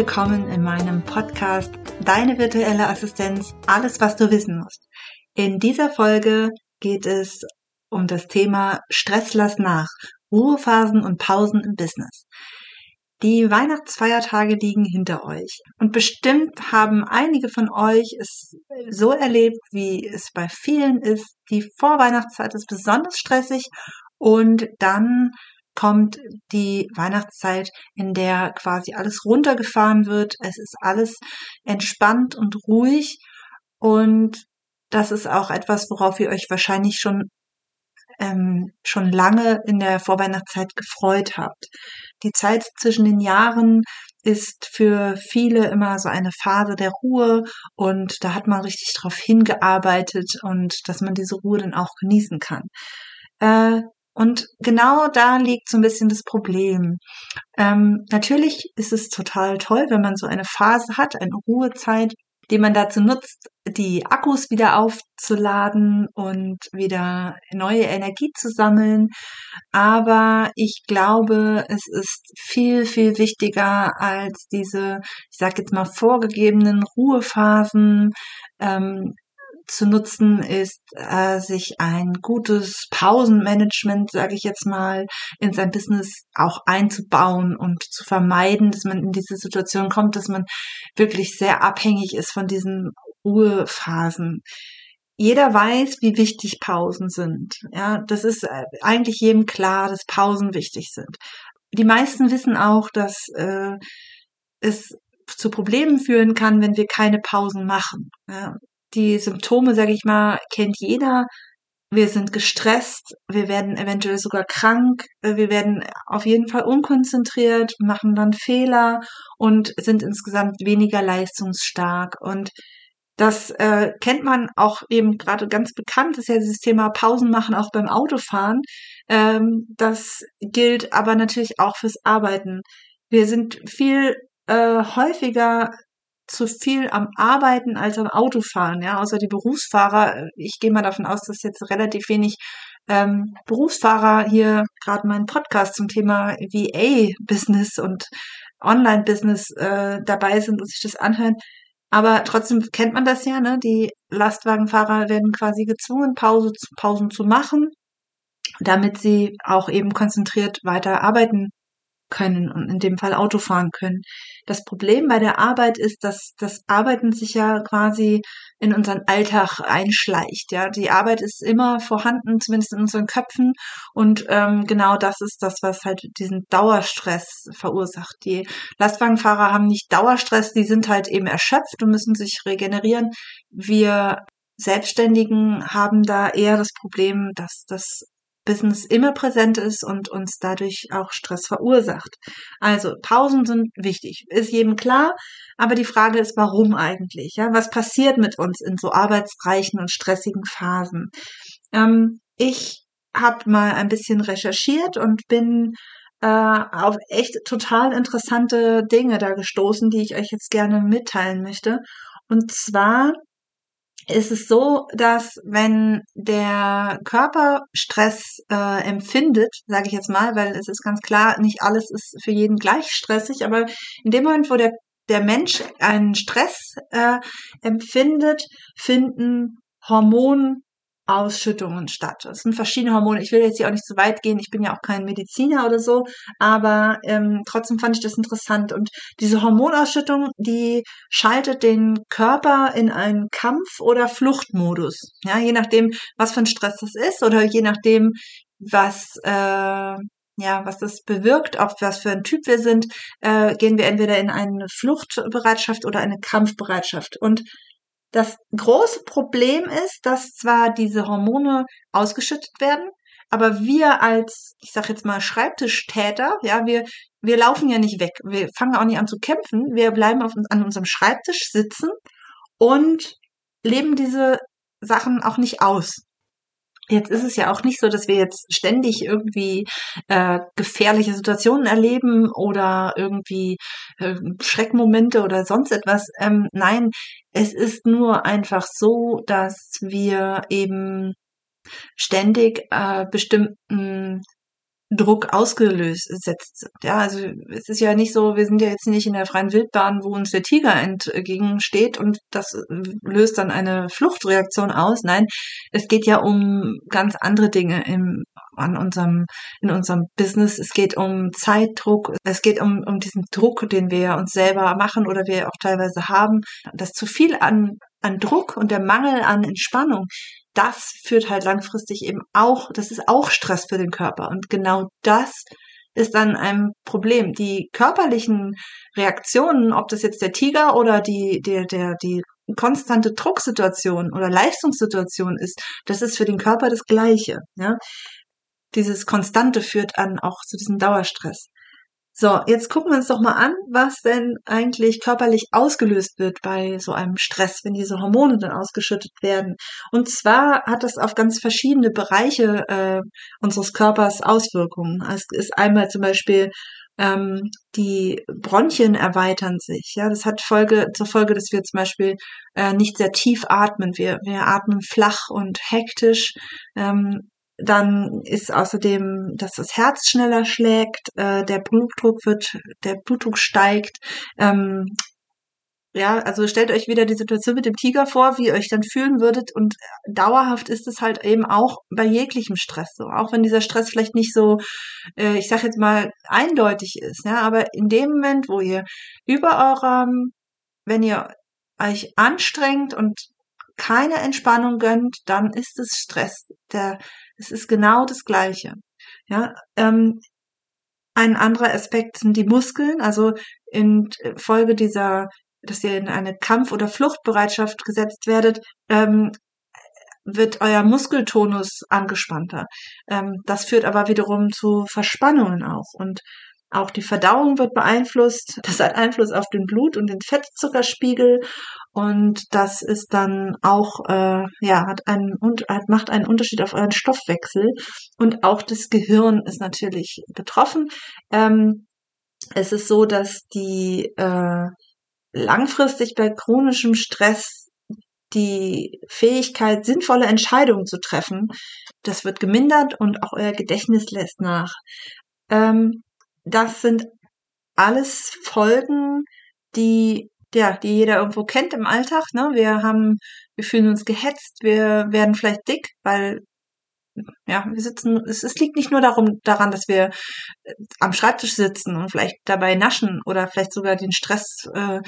Willkommen in meinem Podcast Deine virtuelle Assistenz, alles was du wissen musst. In dieser Folge geht es um das Thema Stress lass nach, Ruhephasen und Pausen im Business. Die Weihnachtsfeiertage liegen hinter euch und bestimmt haben einige von euch es so erlebt, wie es bei vielen ist. Die Vorweihnachtszeit ist besonders stressig und dann kommt die Weihnachtszeit, in der quasi alles runtergefahren wird. Es ist alles entspannt und ruhig. Und das ist auch etwas, worauf ihr euch wahrscheinlich schon ähm, schon lange in der Vorweihnachtszeit gefreut habt. Die Zeit zwischen den Jahren ist für viele immer so eine Phase der Ruhe und da hat man richtig drauf hingearbeitet und dass man diese Ruhe dann auch genießen kann. Äh, und genau da liegt so ein bisschen das Problem. Ähm, natürlich ist es total toll, wenn man so eine Phase hat, eine Ruhezeit, die man dazu nutzt, die Akkus wieder aufzuladen und wieder neue Energie zu sammeln. Aber ich glaube, es ist viel, viel wichtiger als diese, ich sage jetzt mal, vorgegebenen Ruhephasen, ähm, zu nutzen ist, äh, sich ein gutes Pausenmanagement, sage ich jetzt mal, in sein Business auch einzubauen und zu vermeiden, dass man in diese Situation kommt, dass man wirklich sehr abhängig ist von diesen Ruhephasen. Jeder weiß, wie wichtig Pausen sind. Ja, das ist äh, eigentlich jedem klar, dass Pausen wichtig sind. Die meisten wissen auch, dass äh, es zu Problemen führen kann, wenn wir keine Pausen machen. Ja, die Symptome, sage ich mal, kennt jeder. Wir sind gestresst, wir werden eventuell sogar krank, äh, wir werden auf jeden Fall unkonzentriert, machen dann Fehler und sind insgesamt weniger leistungsstark. Und das äh, kennt man auch eben gerade ganz bekannt, ist ja dieses Thema Pausen machen auch beim Autofahren. Ähm, das gilt aber natürlich auch fürs Arbeiten. Wir sind viel äh, häufiger zu viel am Arbeiten als am Autofahren, ja, außer die Berufsfahrer. Ich gehe mal davon aus, dass jetzt relativ wenig ähm, Berufsfahrer hier gerade meinen Podcast zum Thema VA-Business und Online-Business äh, dabei sind und sich das anhören. Aber trotzdem kennt man das ja, ne? Die Lastwagenfahrer werden quasi gezwungen, Pause, Pausen zu machen, damit sie auch eben konzentriert weiter arbeiten können und in dem Fall Auto fahren können. Das Problem bei der Arbeit ist, dass das Arbeiten sich ja quasi in unseren Alltag einschleicht. Ja, die Arbeit ist immer vorhanden, zumindest in unseren Köpfen. Und ähm, genau das ist das, was halt diesen Dauerstress verursacht. Die Lastwagenfahrer haben nicht Dauerstress, die sind halt eben erschöpft und müssen sich regenerieren. Wir Selbstständigen haben da eher das Problem, dass das Business immer präsent ist und uns dadurch auch Stress verursacht. Also Pausen sind wichtig, ist jedem klar, aber die Frage ist, warum eigentlich? Ja, was passiert mit uns in so arbeitsreichen und stressigen Phasen? Ähm, ich habe mal ein bisschen recherchiert und bin äh, auf echt total interessante Dinge da gestoßen, die ich euch jetzt gerne mitteilen möchte. Und zwar ist es so, dass wenn der Körper Stress äh, empfindet, sage ich jetzt mal, weil es ist ganz klar, nicht alles ist für jeden gleich stressig, aber in dem Moment, wo der, der Mensch einen Stress äh, empfindet, finden Hormon Ausschüttungen statt. Es sind verschiedene Hormone. Ich will jetzt hier auch nicht zu weit gehen. Ich bin ja auch kein Mediziner oder so, aber ähm, trotzdem fand ich das interessant. Und diese Hormonausschüttung, die schaltet den Körper in einen Kampf- oder Fluchtmodus. Ja, je nachdem, was für ein Stress das ist oder je nachdem, was äh, ja, was das bewirkt, ob was für ein Typ wir sind, äh, gehen wir entweder in eine Fluchtbereitschaft oder eine Kampfbereitschaft. Und das große Problem ist, dass zwar diese Hormone ausgeschüttet werden, aber wir als, ich sag jetzt mal, Schreibtischtäter, ja, wir, wir laufen ja nicht weg. Wir fangen auch nicht an zu kämpfen. Wir bleiben auf, an unserem Schreibtisch sitzen und leben diese Sachen auch nicht aus. Jetzt ist es ja auch nicht so, dass wir jetzt ständig irgendwie äh, gefährliche Situationen erleben oder irgendwie äh, Schreckmomente oder sonst etwas. Ähm, nein, es ist nur einfach so, dass wir eben ständig äh, bestimmten Druck ausgelöst setzt. Ja, also es ist ja nicht so, wir sind ja jetzt nicht in der freien Wildbahn, wo uns der Tiger entgegensteht und das löst dann eine Fluchtreaktion aus. Nein, es geht ja um ganz andere Dinge im, an unserem, in unserem Business. Es geht um Zeitdruck. Es geht um, um diesen Druck, den wir uns selber machen oder wir auch teilweise haben. Das zu viel an, an Druck und der Mangel an Entspannung, das führt halt langfristig eben auch, das ist auch Stress für den Körper. Und genau das ist dann ein Problem. Die körperlichen Reaktionen, ob das jetzt der Tiger oder die, der, der, die konstante Drucksituation oder Leistungssituation ist, das ist für den Körper das Gleiche. Ja? Dieses Konstante führt an auch zu diesem Dauerstress. So, jetzt gucken wir uns doch mal an, was denn eigentlich körperlich ausgelöst wird bei so einem Stress, wenn diese Hormone dann ausgeschüttet werden. Und zwar hat das auf ganz verschiedene Bereiche äh, unseres Körpers Auswirkungen. Es ist einmal zum Beispiel ähm, die Bronchien erweitern sich. Ja, das hat Folge zur Folge, dass wir zum Beispiel äh, nicht sehr tief atmen. Wir, wir atmen flach und hektisch. Ähm, dann ist außerdem, dass das Herz schneller schlägt, äh, der Blutdruck wird, der Blutdruck steigt. Ähm, ja, also stellt euch wieder die Situation mit dem Tiger vor, wie ihr euch dann fühlen würdet. Und dauerhaft ist es halt eben auch bei jeglichem Stress so. Auch wenn dieser Stress vielleicht nicht so, äh, ich sag jetzt mal, eindeutig ist. Ja, aber in dem Moment, wo ihr über eurem, wenn ihr euch anstrengt und keine Entspannung gönnt, dann ist es Stress. Der es ist genau das Gleiche. Ja, ähm, ein anderer Aspekt sind die Muskeln. Also in Folge dieser, dass ihr in eine Kampf- oder Fluchtbereitschaft gesetzt werdet, ähm, wird euer Muskeltonus angespannter. Ähm, das führt aber wiederum zu Verspannungen auch. Und auch die Verdauung wird beeinflusst. Das hat Einfluss auf den Blut- und den Fettzuckerspiegel. Und das ist dann auch, äh, ja, hat einen, hat, macht einen Unterschied auf euren Stoffwechsel. Und auch das Gehirn ist natürlich betroffen. Ähm, es ist so, dass die äh, langfristig bei chronischem Stress die Fähigkeit, sinnvolle Entscheidungen zu treffen, das wird gemindert und auch euer Gedächtnis lässt nach. Ähm, das sind alles Folgen, die ja, die jeder irgendwo kennt im Alltag. Ne? Wir haben, wir fühlen uns gehetzt, wir werden vielleicht dick, weil ja, wir sitzen, es, es liegt nicht nur darum, daran, dass wir äh, am Schreibtisch sitzen und vielleicht dabei naschen oder vielleicht sogar den Stress äh,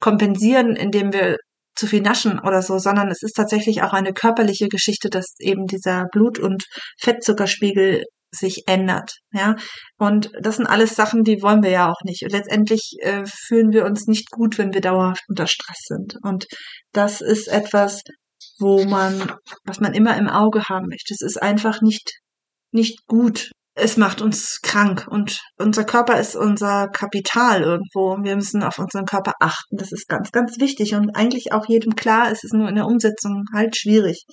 kompensieren, indem wir zu viel naschen oder so, sondern es ist tatsächlich auch eine körperliche Geschichte, dass eben dieser Blut- und Fettzuckerspiegel sich ändert. Ja, und das sind alles Sachen, die wollen wir ja auch nicht. Und letztendlich äh, fühlen wir uns nicht gut, wenn wir dauerhaft unter Stress sind. Und das ist etwas, wo man, was man immer im Auge haben möchte. Es ist einfach nicht, nicht gut. Es macht uns krank und unser Körper ist unser Kapital irgendwo. Wir müssen auf unseren Körper achten. Das ist ganz, ganz wichtig und eigentlich auch jedem klar. Es ist nur in der Umsetzung halt schwierig.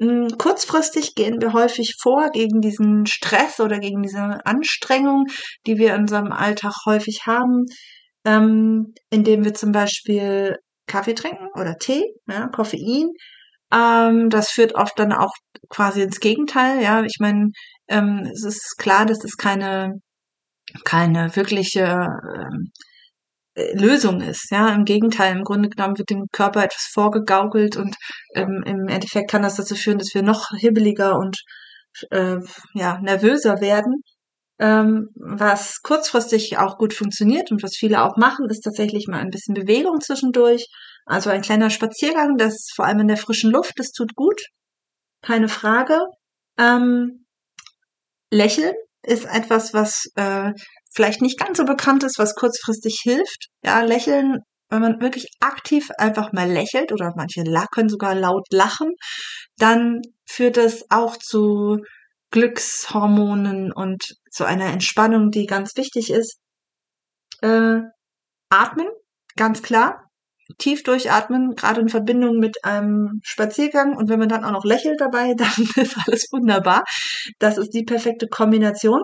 Hm, kurzfristig gehen wir häufig vor gegen diesen Stress oder gegen diese Anstrengung, die wir in unserem Alltag häufig haben, ähm, indem wir zum Beispiel Kaffee trinken oder Tee, ja, Koffein. Ähm, das führt oft dann auch quasi ins Gegenteil. Ja, ich meine, ähm, es ist klar, dass es keine keine wirkliche ähm, äh, Lösung ist. Ja, im Gegenteil, im Grunde genommen wird dem Körper etwas vorgegaukelt und ähm, im Endeffekt kann das dazu führen, dass wir noch hibbeliger und äh, ja nervöser werden. Ähm, was kurzfristig auch gut funktioniert und was viele auch machen, ist tatsächlich mal ein bisschen Bewegung zwischendurch. Also ein kleiner Spaziergang, das vor allem in der frischen Luft, das tut gut, keine Frage. Ähm, Lächeln ist etwas, was äh, vielleicht nicht ganz so bekannt ist, was kurzfristig hilft. Ja, Lächeln, wenn man wirklich aktiv einfach mal lächelt oder manche können sogar laut lachen, dann führt es auch zu Glückshormonen und zu einer Entspannung, die ganz wichtig ist. Äh, atmen, ganz klar. Tief durchatmen, gerade in Verbindung mit einem Spaziergang und wenn man dann auch noch lächelt dabei, dann ist alles wunderbar. Das ist die perfekte Kombination.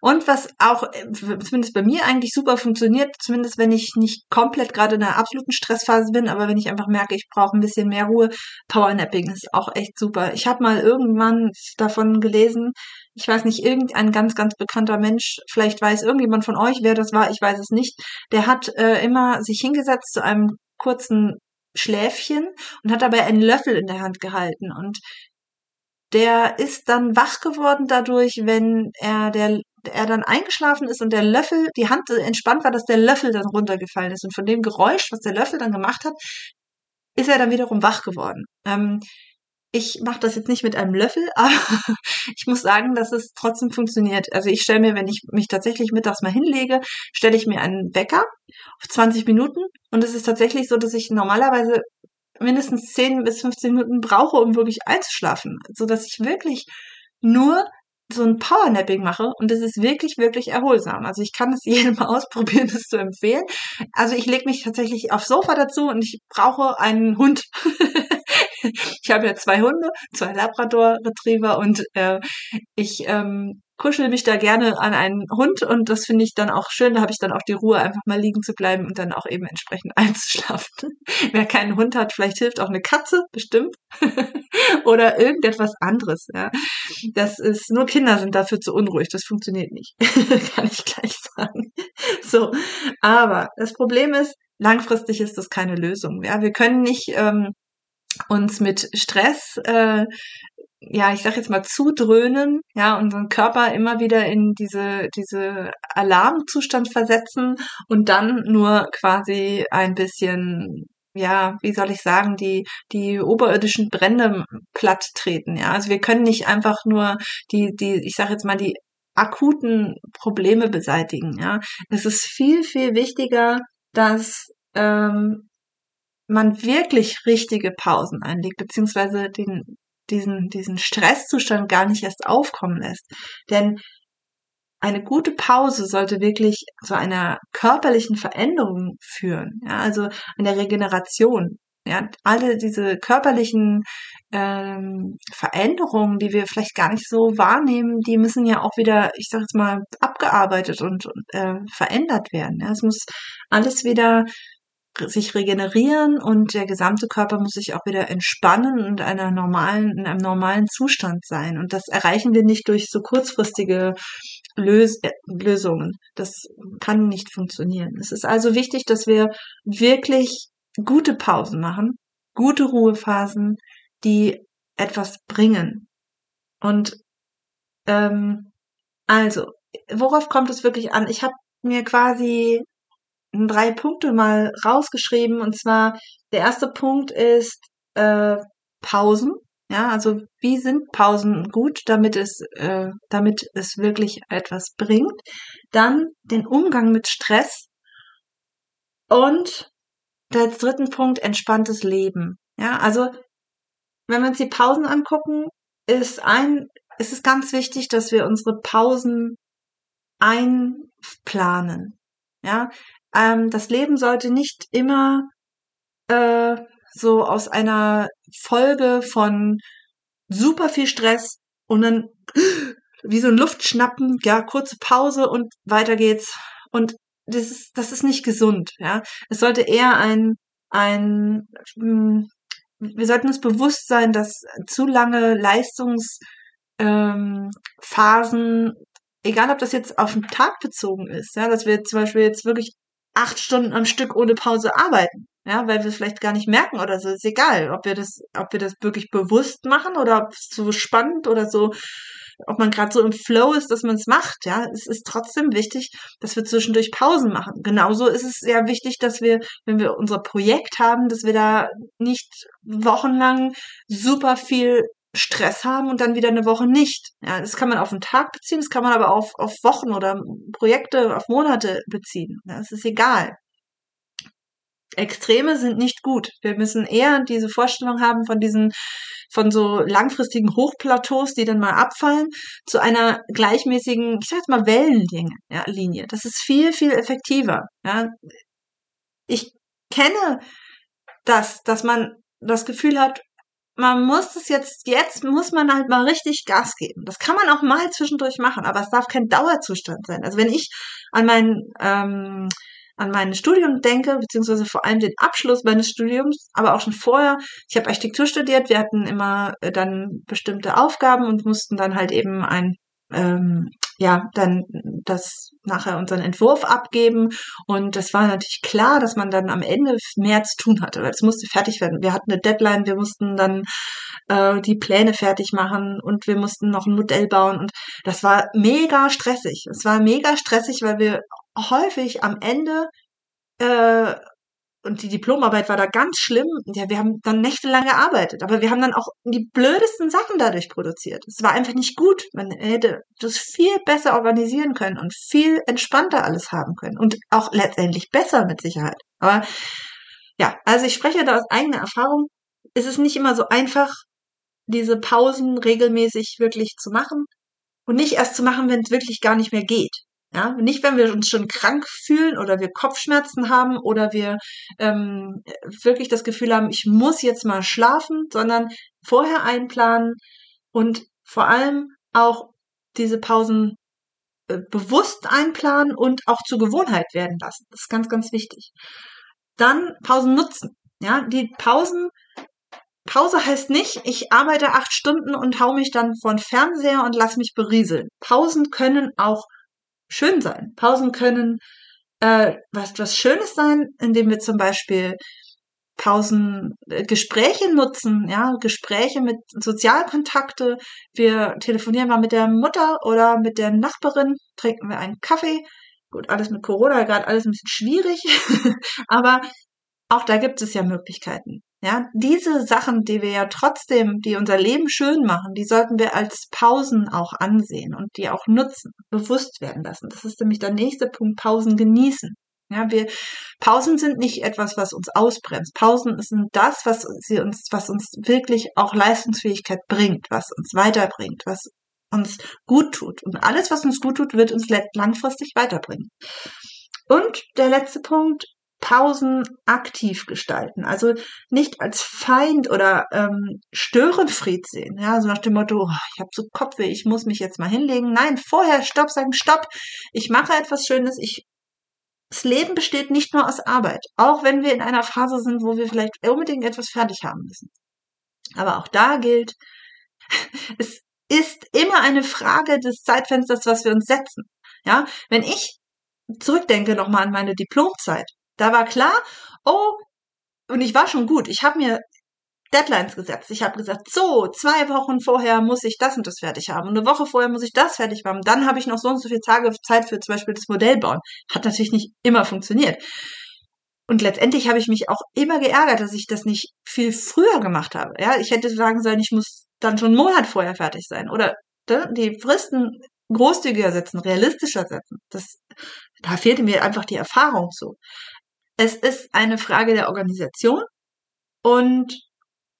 Und was auch, äh, zumindest bei mir eigentlich super funktioniert, zumindest wenn ich nicht komplett gerade in einer absoluten Stressphase bin, aber wenn ich einfach merke, ich brauche ein bisschen mehr Ruhe, Powernapping ist auch echt super. Ich habe mal irgendwann davon gelesen, ich weiß nicht, irgendein ganz, ganz bekannter Mensch, vielleicht weiß irgendjemand von euch, wer das war, ich weiß es nicht, der hat äh, immer sich hingesetzt zu einem kurzen Schläfchen und hat dabei einen Löffel in der Hand gehalten. Und der ist dann wach geworden dadurch, wenn er der er dann eingeschlafen ist und der Löffel, die Hand entspannt war, dass der Löffel dann runtergefallen ist. Und von dem Geräusch, was der Löffel dann gemacht hat, ist er dann wiederum wach geworden. Ähm, ich mache das jetzt nicht mit einem Löffel, aber ich muss sagen, dass es trotzdem funktioniert. Also ich stelle mir, wenn ich mich tatsächlich mittags mal hinlege, stelle ich mir einen Wecker auf 20 Minuten und es ist tatsächlich so, dass ich normalerweise mindestens 10 bis 15 Minuten brauche, um wirklich einzuschlafen, so dass ich wirklich nur so ein Powernapping mache und das ist wirklich, wirklich erholsam. Also ich kann es jedem mal ausprobieren, das zu empfehlen. Also ich lege mich tatsächlich aufs Sofa dazu und ich brauche einen Hund. ich habe ja zwei Hunde, zwei Labrador Retriever und äh, ich ähm, kuschel mich da gerne an einen Hund und das finde ich dann auch schön. Da habe ich dann auch die Ruhe, einfach mal liegen zu bleiben und dann auch eben entsprechend einzuschlafen. Wer keinen Hund hat, vielleicht hilft auch eine Katze, bestimmt. Oder irgendetwas anderes. Ja. Das ist, nur Kinder sind dafür zu unruhig. Das funktioniert nicht. Kann ich gleich sagen. So. Aber das Problem ist, langfristig ist das keine Lösung. Ja, wir können nicht ähm, uns mit Stress äh, ja, ich sag jetzt mal zudröhnen, ja, unseren Körper immer wieder in diese, diese Alarmzustand versetzen und dann nur quasi ein bisschen, ja, wie soll ich sagen, die, die oberirdischen Brände platt treten, ja. Also wir können nicht einfach nur die, die, ich sag jetzt mal, die akuten Probleme beseitigen, ja. Es ist viel, viel wichtiger, dass ähm, man wirklich richtige Pausen einlegt, beziehungsweise den, diesen, diesen Stresszustand gar nicht erst aufkommen lässt. Denn eine gute Pause sollte wirklich zu einer körperlichen Veränderung führen, ja, also einer Regeneration. Ja, alle diese körperlichen ähm, Veränderungen, die wir vielleicht gar nicht so wahrnehmen, die müssen ja auch wieder, ich sag jetzt mal, abgearbeitet und äh, verändert werden. Ja, es muss alles wieder sich regenerieren und der gesamte Körper muss sich auch wieder entspannen und einer normalen, in einem normalen Zustand sein. Und das erreichen wir nicht durch so kurzfristige Lös äh, Lösungen. Das kann nicht funktionieren. Es ist also wichtig, dass wir wirklich gute Pausen machen, gute Ruhephasen, die etwas bringen. Und ähm, also, worauf kommt es wirklich an? Ich habe mir quasi drei Punkte mal rausgeschrieben. Und zwar, der erste Punkt ist äh, Pausen. Ja, also wie sind Pausen gut, damit es, äh, damit es wirklich etwas bringt. Dann den Umgang mit Stress. Und als dritten Punkt entspanntes Leben. Ja, also wenn wir uns die Pausen angucken, ist ein, ist es ganz wichtig, dass wir unsere Pausen einplanen. Ja, ähm, das Leben sollte nicht immer äh, so aus einer Folge von super viel Stress und dann wie so ein Luftschnappen, ja, kurze Pause und weiter geht's. Und das ist, das ist nicht gesund, ja. Es sollte eher ein, ein, hm, wir sollten uns bewusst sein, dass zu lange Leistungsphasen, ähm, egal ob das jetzt auf den Tag bezogen ist, ja, dass wir zum Beispiel jetzt wirklich acht Stunden am Stück ohne Pause arbeiten. Ja, weil wir es vielleicht gar nicht merken oder so. Ist egal, ob wir das, ob wir das wirklich bewusst machen oder ob es so spannend oder so, ob man gerade so im Flow ist, dass man es macht. Ja, es ist trotzdem wichtig, dass wir zwischendurch Pausen machen. Genauso ist es sehr wichtig, dass wir, wenn wir unser Projekt haben, dass wir da nicht wochenlang super viel Stress haben und dann wieder eine Woche nicht. Ja, das kann man auf einen Tag beziehen, das kann man aber auf, auf Wochen oder Projekte, auf Monate beziehen. Ja, es ist egal. Extreme sind nicht gut. Wir müssen eher diese Vorstellung haben von diesen, von so langfristigen Hochplateaus, die dann mal abfallen, zu einer gleichmäßigen, ich sag jetzt mal Wellenlinie. Ja, Linie. Das ist viel, viel effektiver. Ja. Ich kenne das, dass man das Gefühl hat, man muss es jetzt, jetzt muss man halt mal richtig Gas geben. Das kann man auch mal zwischendurch machen, aber es darf kein Dauerzustand sein. Also wenn ich an mein, ähm, an mein Studium denke, beziehungsweise vor allem den Abschluss meines Studiums, aber auch schon vorher. Ich habe Architektur studiert, wir hatten immer äh, dann bestimmte Aufgaben und mussten dann halt eben ein ähm, ja, dann das nachher unseren Entwurf abgeben. Und das war natürlich klar, dass man dann am Ende mehr zu tun hatte, weil es musste fertig werden. Wir hatten eine Deadline, wir mussten dann äh, die Pläne fertig machen und wir mussten noch ein Modell bauen. Und das war mega stressig. Es war mega stressig, weil wir häufig am Ende äh, und die Diplomarbeit war da ganz schlimm. Ja, wir haben dann nächtelang gearbeitet, aber wir haben dann auch die blödesten Sachen dadurch produziert. Es war einfach nicht gut. Man hätte das viel besser organisieren können und viel entspannter alles haben können und auch letztendlich besser mit Sicherheit. Aber ja, also ich spreche da aus eigener Erfahrung. Es ist nicht immer so einfach, diese Pausen regelmäßig wirklich zu machen und nicht erst zu machen, wenn es wirklich gar nicht mehr geht. Ja, nicht, wenn wir uns schon krank fühlen oder wir Kopfschmerzen haben oder wir ähm, wirklich das Gefühl haben, ich muss jetzt mal schlafen, sondern vorher einplanen und vor allem auch diese Pausen äh, bewusst einplanen und auch zur Gewohnheit werden lassen. Das ist ganz, ganz wichtig. Dann Pausen nutzen. Ja, die Pausen Pause heißt nicht, ich arbeite acht Stunden und hau mich dann von Fernseher und lass mich berieseln. Pausen können auch schön sein. Pausen können äh, was, was Schönes sein, indem wir zum Beispiel Pausen äh, Gespräche nutzen, ja, Gespräche mit Sozialkontakte. Wir telefonieren mal mit der Mutter oder mit der Nachbarin, trinken wir einen Kaffee. Gut, alles mit Corona gerade alles ein bisschen schwierig, aber auch da gibt es ja Möglichkeiten. Ja, diese Sachen, die wir ja trotzdem, die unser Leben schön machen, die sollten wir als Pausen auch ansehen und die auch nutzen, bewusst werden lassen. Das ist nämlich der nächste Punkt, Pausen genießen. Ja, wir, Pausen sind nicht etwas, was uns ausbremst. Pausen sind das, was sie uns, was uns wirklich auch Leistungsfähigkeit bringt, was uns weiterbringt, was uns gut tut. Und alles, was uns gut tut, wird uns langfristig weiterbringen. Und der letzte Punkt, Pausen aktiv gestalten. Also nicht als Feind oder ähm, Störenfried sehen. Ja, so nach dem Motto, oh, ich habe so Kopfweh, ich muss mich jetzt mal hinlegen. Nein, vorher Stopp sagen, Stopp. Ich mache etwas Schönes. Ich das Leben besteht nicht nur aus Arbeit, auch wenn wir in einer Phase sind, wo wir vielleicht unbedingt etwas fertig haben müssen. Aber auch da gilt, es ist immer eine Frage des Zeitfensters, was wir uns setzen. Ja, wenn ich zurückdenke nochmal an meine Diplomzeit, da war klar, oh, und ich war schon gut. Ich habe mir Deadlines gesetzt. Ich habe gesagt, so, zwei Wochen vorher muss ich das und das fertig haben. Eine Woche vorher muss ich das fertig haben. Dann habe ich noch so und so viele Tage Zeit für zum Beispiel das Modell bauen. Hat natürlich nicht immer funktioniert. Und letztendlich habe ich mich auch immer geärgert, dass ich das nicht viel früher gemacht habe. Ja, ich hätte sagen sollen, ich muss dann schon einen Monat vorher fertig sein. Oder ne, die Fristen großzügiger setzen, realistischer setzen. Das, da fehlte mir einfach die Erfahrung zu. Es ist eine Frage der Organisation und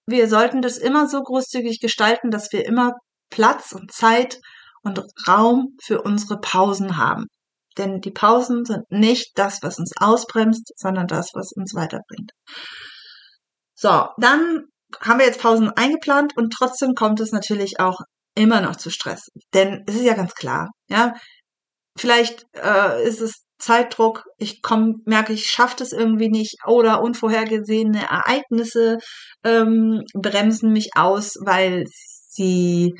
wir sollten das immer so großzügig gestalten, dass wir immer Platz und Zeit und Raum für unsere Pausen haben. Denn die Pausen sind nicht das, was uns ausbremst, sondern das, was uns weiterbringt. So, dann haben wir jetzt Pausen eingeplant und trotzdem kommt es natürlich auch immer noch zu Stress. Denn es ist ja ganz klar, ja, vielleicht äh, ist es Zeitdruck, ich komm, merke, ich schaffe das irgendwie nicht oder unvorhergesehene Ereignisse ähm, bremsen mich aus, weil sie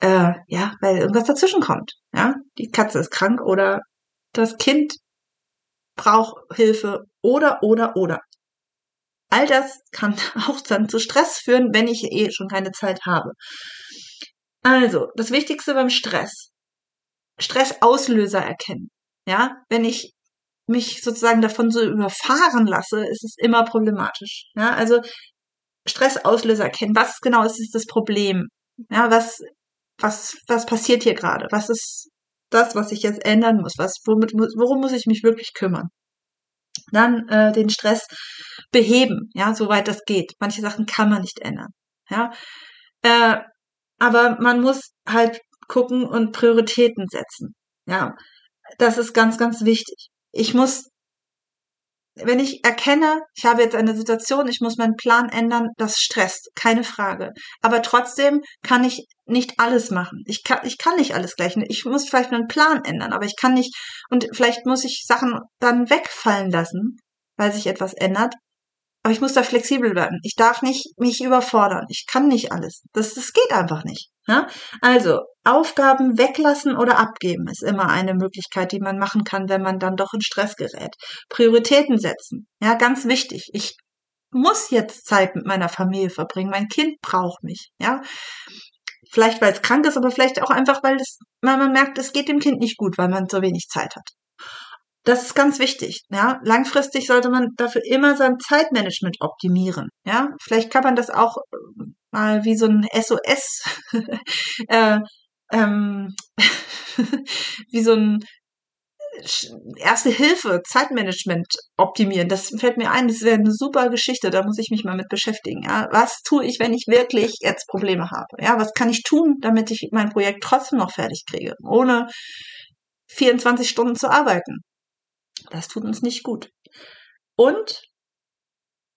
äh, ja, weil irgendwas dazwischen kommt. Ja, die Katze ist krank oder das Kind brauche Hilfe oder, oder, oder. All das kann auch dann zu Stress führen, wenn ich eh schon keine Zeit habe. Also, das Wichtigste beim Stress. Stressauslöser erkennen. Ja, wenn ich mich sozusagen davon so überfahren lasse, ist es immer problematisch. Ja, also Stressauslöser erkennen. Was genau ist, ist das Problem? Ja, was, was, was passiert hier gerade? Was ist das, was ich jetzt ändern muss? Was, womit, worum muss ich mich wirklich kümmern? Dann äh, den Stress beheben, ja, soweit das geht. Manche Sachen kann man nicht ändern, ja. Äh, aber man muss halt gucken und Prioritäten setzen, ja. Das ist ganz, ganz wichtig. Ich muss wenn ich erkenne, ich habe jetzt eine Situation, ich muss meinen Plan ändern, das stresst, keine Frage. Aber trotzdem kann ich nicht alles machen. Ich kann, ich kann nicht alles gleich. Ich muss vielleicht meinen Plan ändern, aber ich kann nicht, und vielleicht muss ich Sachen dann wegfallen lassen, weil sich etwas ändert. Aber ich muss da flexibel bleiben. Ich darf nicht mich überfordern. Ich kann nicht alles. Das, das geht einfach nicht. Ja? Also, Aufgaben weglassen oder abgeben ist immer eine Möglichkeit, die man machen kann, wenn man dann doch in Stress gerät. Prioritäten setzen. Ja, ganz wichtig. Ich muss jetzt Zeit mit meiner Familie verbringen. Mein Kind braucht mich. Ja. Vielleicht, weil es krank ist, aber vielleicht auch einfach, weil, das, weil man merkt, es geht dem Kind nicht gut, weil man so wenig Zeit hat. Das ist ganz wichtig. Ja, langfristig sollte man dafür immer sein Zeitmanagement optimieren. Ja, vielleicht kann man das auch äh, mal wie so ein SOS, äh, ähm, wie so ein Erste Hilfe, Zeitmanagement optimieren. Das fällt mir ein, das wäre eine super Geschichte, da muss ich mich mal mit beschäftigen. Ja? Was tue ich, wenn ich wirklich jetzt Probleme habe? Ja, was kann ich tun, damit ich mein Projekt trotzdem noch fertig kriege, ohne 24 Stunden zu arbeiten? Das tut uns nicht gut. Und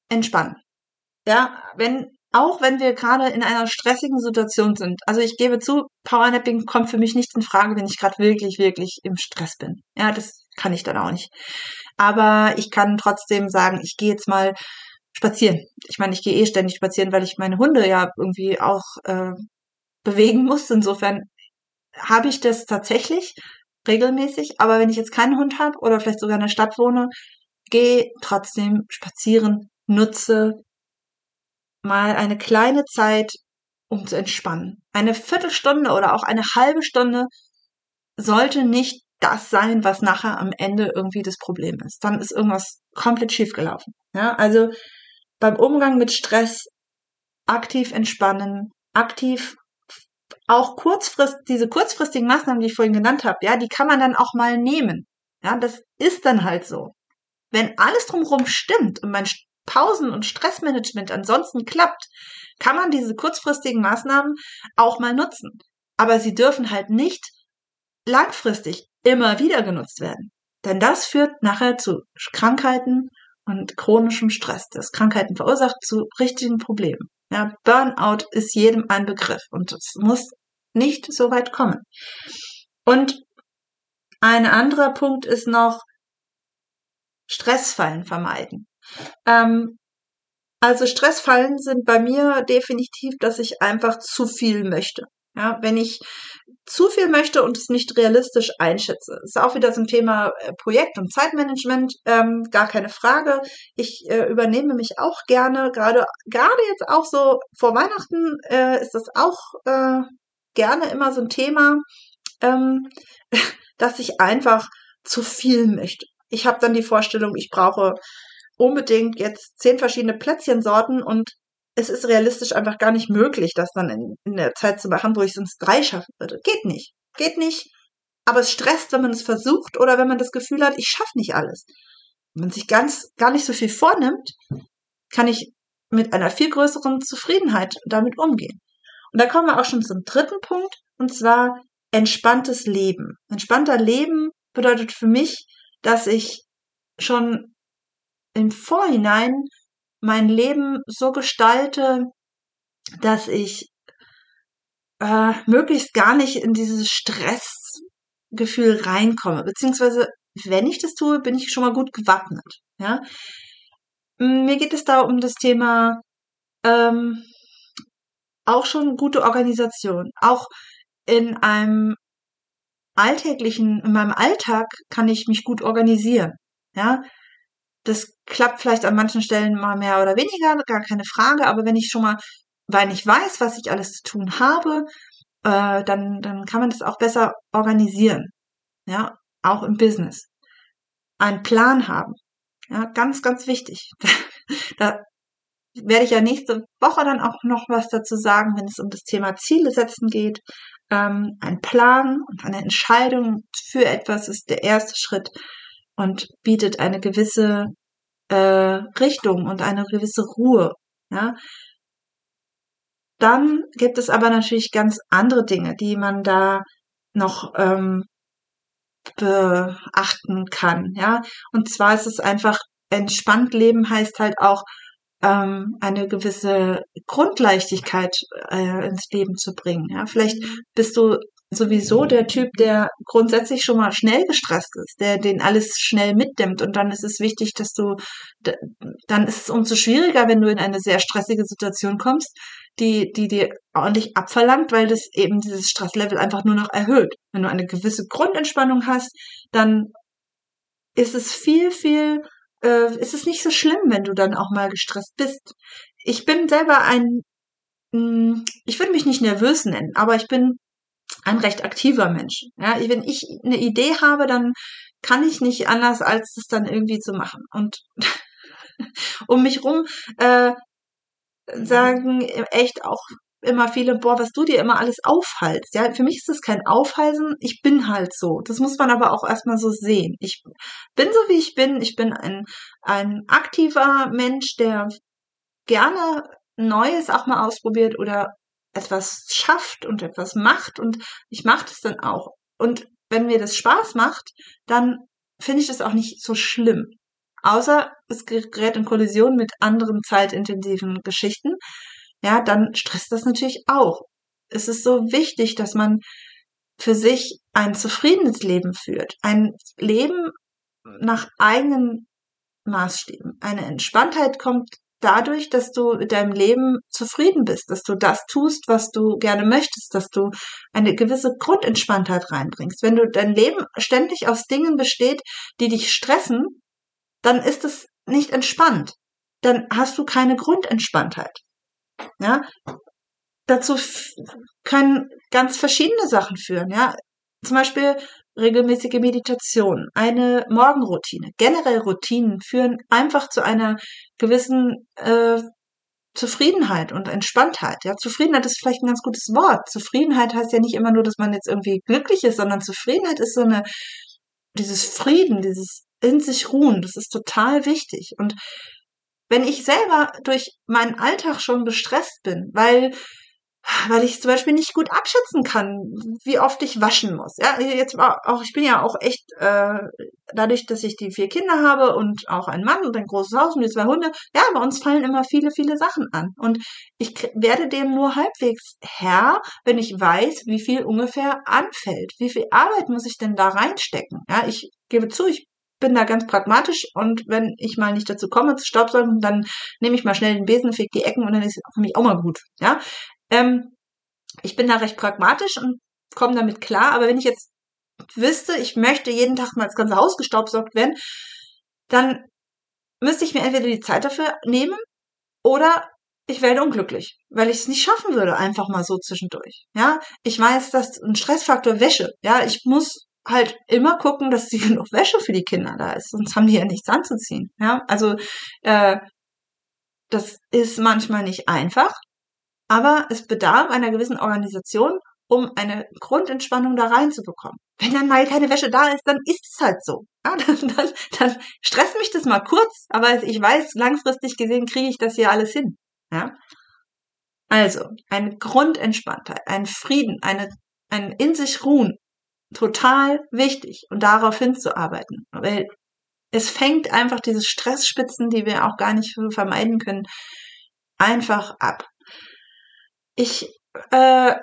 entspannen. Ja, wenn, auch wenn wir gerade in einer stressigen Situation sind. Also ich gebe zu, Powernapping kommt für mich nicht in Frage, wenn ich gerade wirklich, wirklich im Stress bin. Ja, das kann ich dann auch nicht. Aber ich kann trotzdem sagen, ich gehe jetzt mal spazieren. Ich meine, ich gehe eh ständig spazieren, weil ich meine Hunde ja irgendwie auch äh, bewegen muss. Insofern habe ich das tatsächlich regelmäßig, aber wenn ich jetzt keinen Hund habe oder vielleicht sogar in der Stadt wohne, gehe trotzdem spazieren, nutze mal eine kleine Zeit, um zu entspannen. Eine Viertelstunde oder auch eine halbe Stunde sollte nicht das sein, was nachher am Ende irgendwie das Problem ist. Dann ist irgendwas komplett schiefgelaufen. Ja, also beim Umgang mit Stress aktiv entspannen, aktiv auch kurzfrist, diese kurzfristigen Maßnahmen, die ich vorhin genannt habe, ja, die kann man dann auch mal nehmen. Ja, das ist dann halt so. Wenn alles drumherum stimmt und mein Pausen- und Stressmanagement ansonsten klappt, kann man diese kurzfristigen Maßnahmen auch mal nutzen. Aber sie dürfen halt nicht langfristig immer wieder genutzt werden. Denn das führt nachher zu Krankheiten und chronischem Stress, das Krankheiten verursacht, zu richtigen Problemen. Ja, Burnout ist jedem ein Begriff und es muss nicht so weit kommen. Und ein anderer Punkt ist noch Stressfallen vermeiden. Ähm, also Stressfallen sind bei mir definitiv, dass ich einfach zu viel möchte. Ja, wenn ich zu viel möchte und es nicht realistisch einschätze. Ist auch wieder so ein Thema äh, Projekt- und Zeitmanagement, ähm, gar keine Frage. Ich äh, übernehme mich auch gerne, gerade gerade jetzt auch so vor Weihnachten äh, ist das auch äh, gerne immer so ein Thema, ähm, dass ich einfach zu viel möchte. Ich habe dann die Vorstellung, ich brauche unbedingt jetzt zehn verschiedene Plätzchensorten und es ist realistisch einfach gar nicht möglich, das dann in, in der Zeit zu machen, wo ich sonst drei schaffen würde. Geht nicht. Geht nicht. Aber es stresst, wenn man es versucht oder wenn man das Gefühl hat, ich schaffe nicht alles. Wenn man sich ganz, gar nicht so viel vornimmt, kann ich mit einer viel größeren Zufriedenheit damit umgehen. Und da kommen wir auch schon zum dritten Punkt, und zwar entspanntes Leben. Entspannter Leben bedeutet für mich, dass ich schon im Vorhinein mein Leben so gestalte, dass ich äh, möglichst gar nicht in dieses Stressgefühl reinkomme. Beziehungsweise, wenn ich das tue, bin ich schon mal gut gewappnet. Ja? Mir geht es da um das Thema ähm, auch schon gute Organisation. Auch in einem alltäglichen, in meinem Alltag kann ich mich gut organisieren. Ja, das klappt vielleicht an manchen Stellen mal mehr oder weniger, gar keine Frage, aber wenn ich schon mal, weil ich weiß, was ich alles zu tun habe, äh, dann, dann kann man das auch besser organisieren. Ja, auch im Business. Einen Plan haben. Ja, ganz, ganz wichtig. da werde ich ja nächste Woche dann auch noch was dazu sagen, wenn es um das Thema Ziele setzen geht. Ähm, ein Plan und eine Entscheidung für etwas ist der erste Schritt und bietet eine gewisse äh, Richtung und eine gewisse Ruhe. Ja? Dann gibt es aber natürlich ganz andere Dinge, die man da noch ähm, beachten kann. Ja, und zwar ist es einfach entspannt leben heißt halt auch ähm, eine gewisse Grundleichtigkeit äh, ins Leben zu bringen. Ja, vielleicht mhm. bist du sowieso der Typ, der grundsätzlich schon mal schnell gestresst ist, der den alles schnell mitdimmt und dann ist es wichtig, dass du, dann ist es umso schwieriger, wenn du in eine sehr stressige Situation kommst, die, die dir ordentlich abverlangt, weil das eben dieses Stresslevel einfach nur noch erhöht. Wenn du eine gewisse Grundentspannung hast, dann ist es viel, viel, äh, ist es nicht so schlimm, wenn du dann auch mal gestresst bist. Ich bin selber ein, mh, hm, ich würde mich nicht nervös nennen, aber ich bin ein recht aktiver Mensch. Ja, wenn ich eine Idee habe, dann kann ich nicht anders, als es dann irgendwie zu machen. Und um mich rum äh, sagen echt auch immer viele, boah, was du dir immer alles aufhalst. Ja, für mich ist das kein Aufhalsen, ich bin halt so. Das muss man aber auch erstmal so sehen. Ich bin so, wie ich bin. Ich bin ein, ein aktiver Mensch, der gerne Neues auch mal ausprobiert oder etwas schafft und etwas macht und ich mache das dann auch. Und wenn mir das Spaß macht, dann finde ich das auch nicht so schlimm. Außer es gerät in Kollision mit anderen zeitintensiven Geschichten. Ja, dann stresst das natürlich auch. Es ist so wichtig, dass man für sich ein zufriedenes Leben führt. Ein Leben nach eigenen Maßstäben. Eine Entspanntheit kommt dadurch, dass du mit deinem Leben zufrieden bist, dass du das tust, was du gerne möchtest, dass du eine gewisse Grundentspanntheit reinbringst. Wenn du dein Leben ständig aus Dingen besteht, die dich stressen, dann ist es nicht entspannt. Dann hast du keine Grundentspanntheit. Ja, dazu können ganz verschiedene Sachen führen. Ja, zum Beispiel regelmäßige Meditation, eine Morgenroutine, generell Routinen führen einfach zu einer gewissen äh, Zufriedenheit und Entspanntheit. Ja, Zufriedenheit ist vielleicht ein ganz gutes Wort. Zufriedenheit heißt ja nicht immer nur, dass man jetzt irgendwie glücklich ist, sondern Zufriedenheit ist so eine dieses Frieden, dieses in sich ruhen. Das ist total wichtig. Und wenn ich selber durch meinen Alltag schon gestresst bin, weil weil ich zum Beispiel nicht gut abschätzen kann, wie oft ich waschen muss. Ja, jetzt auch, ich bin ja auch echt, äh, dadurch, dass ich die vier Kinder habe und auch einen Mann und ein großes Haus und die zwei Hunde, ja, bei uns fallen immer viele, viele Sachen an. Und ich werde dem nur halbwegs Herr, wenn ich weiß, wie viel ungefähr anfällt. Wie viel Arbeit muss ich denn da reinstecken? Ja, ich gebe zu, ich bin da ganz pragmatisch und wenn ich mal nicht dazu komme zu Staubsaugen, dann nehme ich mal schnell den Besen, feg die Ecken und dann ist es für mich auch mal gut. Ja, ähm, ich bin da recht pragmatisch und komme damit klar. Aber wenn ich jetzt wüsste, ich möchte jeden Tag mal das ganze Haus gestaubsaugt werden, dann müsste ich mir entweder die Zeit dafür nehmen oder ich werde unglücklich, weil ich es nicht schaffen würde, einfach mal so zwischendurch. Ja, ich weiß, dass ein Stressfaktor Wäsche. Ja, ich muss halt immer gucken, dass sie genug Wäsche für die Kinder da ist, sonst haben die ja nichts anzuziehen. Ja, also äh, das ist manchmal nicht einfach, aber es bedarf einer gewissen Organisation, um eine Grundentspannung da reinzubekommen. Wenn dann mal keine Wäsche da ist, dann ist es halt so. Ja, dann, dann, dann stresst mich das mal kurz, aber ich weiß, langfristig gesehen kriege ich das hier alles hin. Ja? Also, eine Grundentspanntheit, ein Frieden, eine, ein in sich ruhen, total wichtig und darauf hinzuarbeiten. Weil es fängt einfach diese Stressspitzen, die wir auch gar nicht vermeiden können, einfach ab. Ich äh,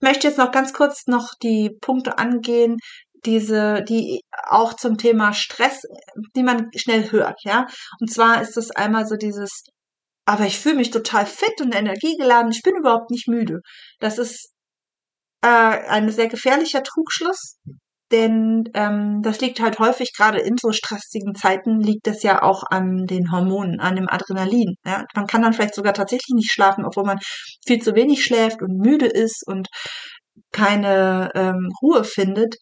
möchte jetzt noch ganz kurz noch die Punkte angehen, diese, die auch zum Thema Stress, die man schnell hört, ja. Und zwar ist es einmal so dieses, aber ich fühle mich total fit und energiegeladen, ich bin überhaupt nicht müde. Das ist äh, ein sehr gefährlicher Trugschluss. Denn ähm, das liegt halt häufig gerade in so stressigen Zeiten liegt das ja auch an den Hormonen, an dem Adrenalin. Ja? Man kann dann vielleicht sogar tatsächlich nicht schlafen, obwohl man viel zu wenig schläft und müde ist und keine ähm, Ruhe findet.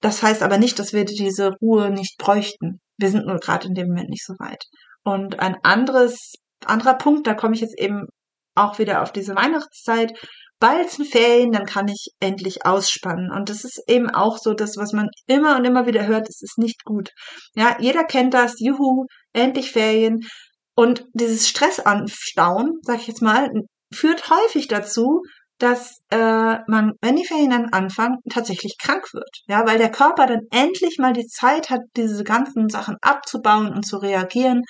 Das heißt aber nicht, dass wir diese Ruhe nicht bräuchten. Wir sind nur gerade in dem Moment nicht so weit. Und ein anderes, anderer Punkt, da komme ich jetzt eben auch wieder auf diese Weihnachtszeit, bald sind Ferien, dann kann ich endlich ausspannen. Und das ist eben auch so das, was man immer und immer wieder hört, es ist nicht gut. Ja, jeder kennt das, juhu, endlich Ferien. Und dieses Stressanstauen, sag ich jetzt mal, führt häufig dazu, dass äh, man, wenn die Ferien dann anfangen, tatsächlich krank wird. Ja, weil der Körper dann endlich mal die Zeit hat, diese ganzen Sachen abzubauen und zu reagieren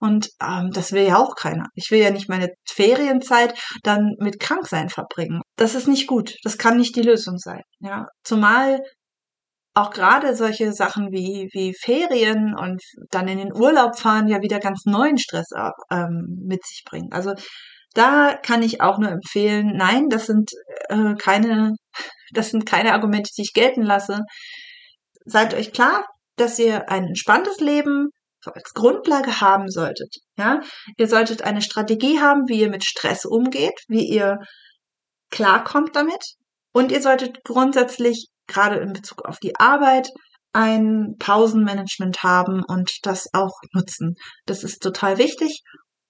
und ähm, das will ja auch keiner. Ich will ja nicht meine Ferienzeit dann mit Kranksein verbringen. Das ist nicht gut. Das kann nicht die Lösung sein. Ja, zumal auch gerade solche Sachen wie, wie Ferien und dann in den Urlaub fahren ja wieder ganz neuen Stress ähm, mit sich bringen. Also da kann ich auch nur empfehlen, nein, das sind äh, keine, das sind keine Argumente, die ich gelten lasse. Seid euch klar, dass ihr ein entspanntes Leben als Grundlage haben solltet. Ja, ihr solltet eine Strategie haben, wie ihr mit Stress umgeht, wie ihr klarkommt damit. Und ihr solltet grundsätzlich gerade in Bezug auf die Arbeit ein Pausenmanagement haben und das auch nutzen. Das ist total wichtig.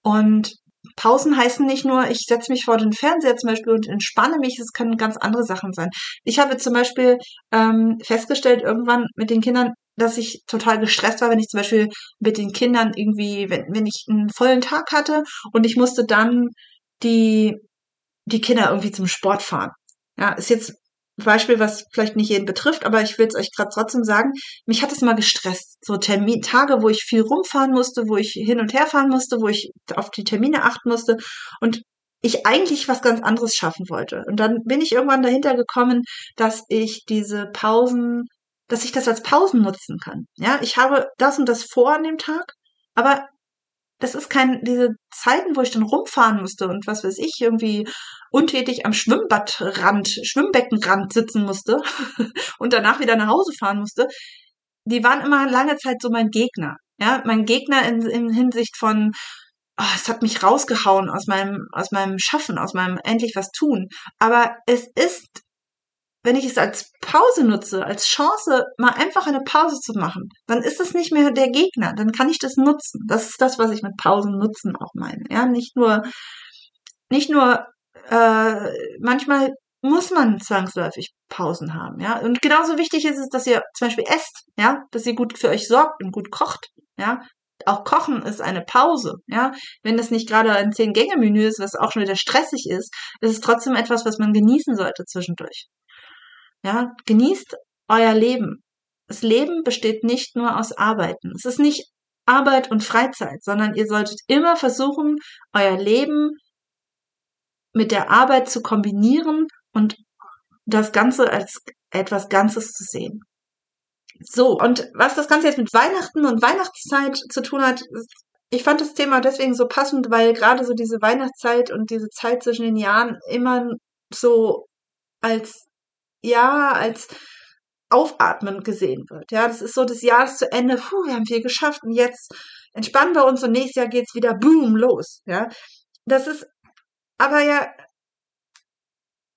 Und Pausen heißen nicht nur, ich setze mich vor den Fernseher zum Beispiel und entspanne mich, es können ganz andere Sachen sein. Ich habe zum Beispiel ähm, festgestellt, irgendwann mit den Kindern, dass ich total gestresst war, wenn ich zum Beispiel mit den Kindern irgendwie, wenn, wenn ich einen vollen Tag hatte und ich musste dann die, die Kinder irgendwie zum Sport fahren. Ja, ist jetzt ein Beispiel, was vielleicht nicht jeden betrifft, aber ich will es euch gerade trotzdem sagen. Mich hat es mal gestresst. So Termin, Tage, wo ich viel rumfahren musste, wo ich hin und her fahren musste, wo ich auf die Termine achten musste und ich eigentlich was ganz anderes schaffen wollte. Und dann bin ich irgendwann dahinter gekommen, dass ich diese Pausen dass ich das als Pausen nutzen kann. Ja, ich habe das und das vor an dem Tag, aber das ist kein, diese Zeiten, wo ich dann rumfahren musste und was weiß ich, irgendwie untätig am Schwimmbadrand, Schwimmbeckenrand sitzen musste und danach wieder nach Hause fahren musste, die waren immer lange Zeit so mein Gegner. Ja, mein Gegner in, in Hinsicht von, oh, es hat mich rausgehauen aus meinem, aus meinem Schaffen, aus meinem endlich was tun. Aber es ist wenn ich es als Pause nutze, als Chance, mal einfach eine Pause zu machen, dann ist es nicht mehr der Gegner, dann kann ich das nutzen. Das ist das, was ich mit Pausen nutzen auch meine. Ja, nicht nur, nicht nur, äh, manchmal muss man zwangsläufig Pausen haben, ja. Und genauso wichtig ist es, dass ihr zum Beispiel esst, ja, dass ihr gut für euch sorgt und gut kocht, ja. Auch Kochen ist eine Pause, ja. Wenn das nicht gerade ein Zehn-Gänge-Menü ist, was auch schon wieder stressig ist, ist es trotzdem etwas, was man genießen sollte zwischendurch. Ja, genießt euer Leben. Das Leben besteht nicht nur aus Arbeiten. Es ist nicht Arbeit und Freizeit, sondern ihr solltet immer versuchen, euer Leben mit der Arbeit zu kombinieren und das Ganze als etwas Ganzes zu sehen. So, und was das Ganze jetzt mit Weihnachten und Weihnachtszeit zu tun hat, ich fand das Thema deswegen so passend, weil gerade so diese Weihnachtszeit und diese Zeit zwischen den Jahren immer so als ja als Aufatmen gesehen wird. Ja, das ist so das Jahr ist zu Ende, puh, wir haben viel geschafft und jetzt entspannen wir uns und nächstes Jahr geht's wieder boom los. Ja, das ist aber ja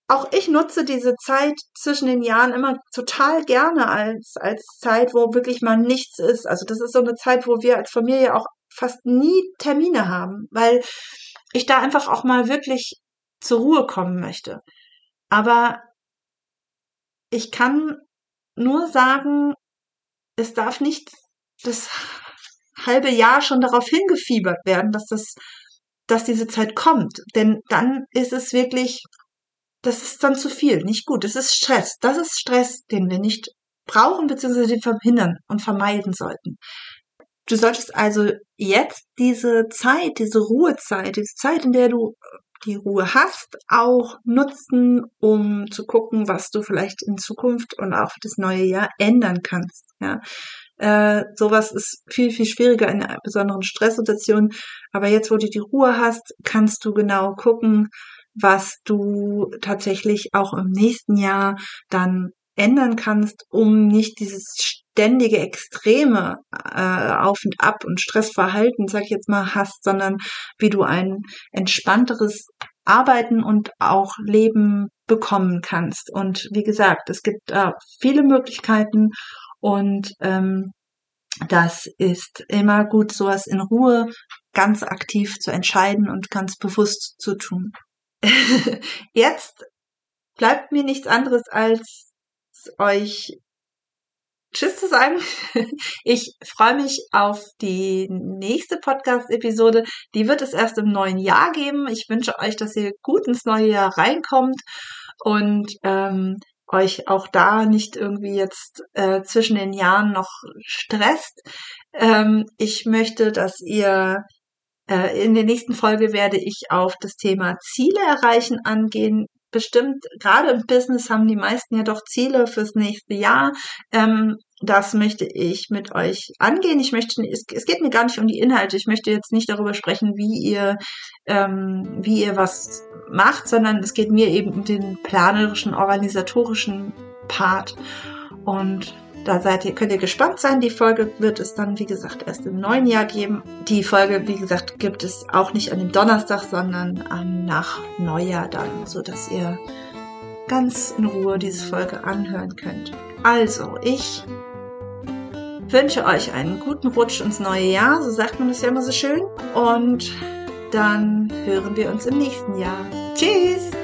auch ich nutze diese Zeit zwischen den Jahren immer total gerne als, als Zeit, wo wirklich mal nichts ist. Also das ist so eine Zeit, wo wir als Familie auch fast nie Termine haben, weil ich da einfach auch mal wirklich zur Ruhe kommen möchte. Aber ich kann nur sagen, es darf nicht das halbe Jahr schon darauf hingefiebert werden, dass das, dass diese Zeit kommt. Denn dann ist es wirklich, das ist dann zu viel, nicht gut. Das ist Stress. Das ist Stress, den wir nicht brauchen, beziehungsweise den verhindern und vermeiden sollten. Du solltest also jetzt diese Zeit, diese Ruhezeit, diese Zeit, in der du die Ruhe hast, auch nutzen, um zu gucken, was du vielleicht in Zukunft und auch für das neue Jahr ändern kannst. Ja. Äh, sowas ist viel, viel schwieriger in einer besonderen Stresssituation. Aber jetzt, wo du die Ruhe hast, kannst du genau gucken, was du tatsächlich auch im nächsten Jahr dann ändern kannst, um nicht dieses ständige Extreme äh, auf und ab und Stressverhalten, sag ich jetzt mal, hast, sondern wie du ein entspannteres Arbeiten und auch Leben bekommen kannst. Und wie gesagt, es gibt äh, viele Möglichkeiten und ähm, das ist immer gut, sowas in Ruhe ganz aktiv zu entscheiden und ganz bewusst zu tun. Jetzt bleibt mir nichts anderes als euch Tschüss zu sagen. Ich freue mich auf die nächste Podcast-Episode. Die wird es erst im neuen Jahr geben. Ich wünsche euch, dass ihr gut ins neue Jahr reinkommt und ähm, euch auch da nicht irgendwie jetzt äh, zwischen den Jahren noch stresst. Ähm, ich möchte, dass ihr äh, in der nächsten Folge werde ich auf das Thema Ziele erreichen angehen bestimmt, gerade im Business haben die meisten ja doch Ziele fürs nächste Jahr. Ähm, das möchte ich mit euch angehen. Ich möchte, es, es, geht mir gar nicht um die Inhalte. Ich möchte jetzt nicht darüber sprechen, wie ihr, ähm, wie ihr was macht, sondern es geht mir eben um den planerischen, organisatorischen Part. Und da seid ihr, könnt ihr gespannt sein. Die Folge wird es dann, wie gesagt, erst im neuen Jahr geben. Die Folge, wie gesagt, gibt es auch nicht an dem Donnerstag, sondern an nach Neujahr dann, so dass ihr ganz in Ruhe diese Folge anhören könnt. Also, ich wünsche euch einen guten Rutsch ins neue Jahr, so sagt man das ja immer so schön. Und dann hören wir uns im nächsten Jahr. Tschüss!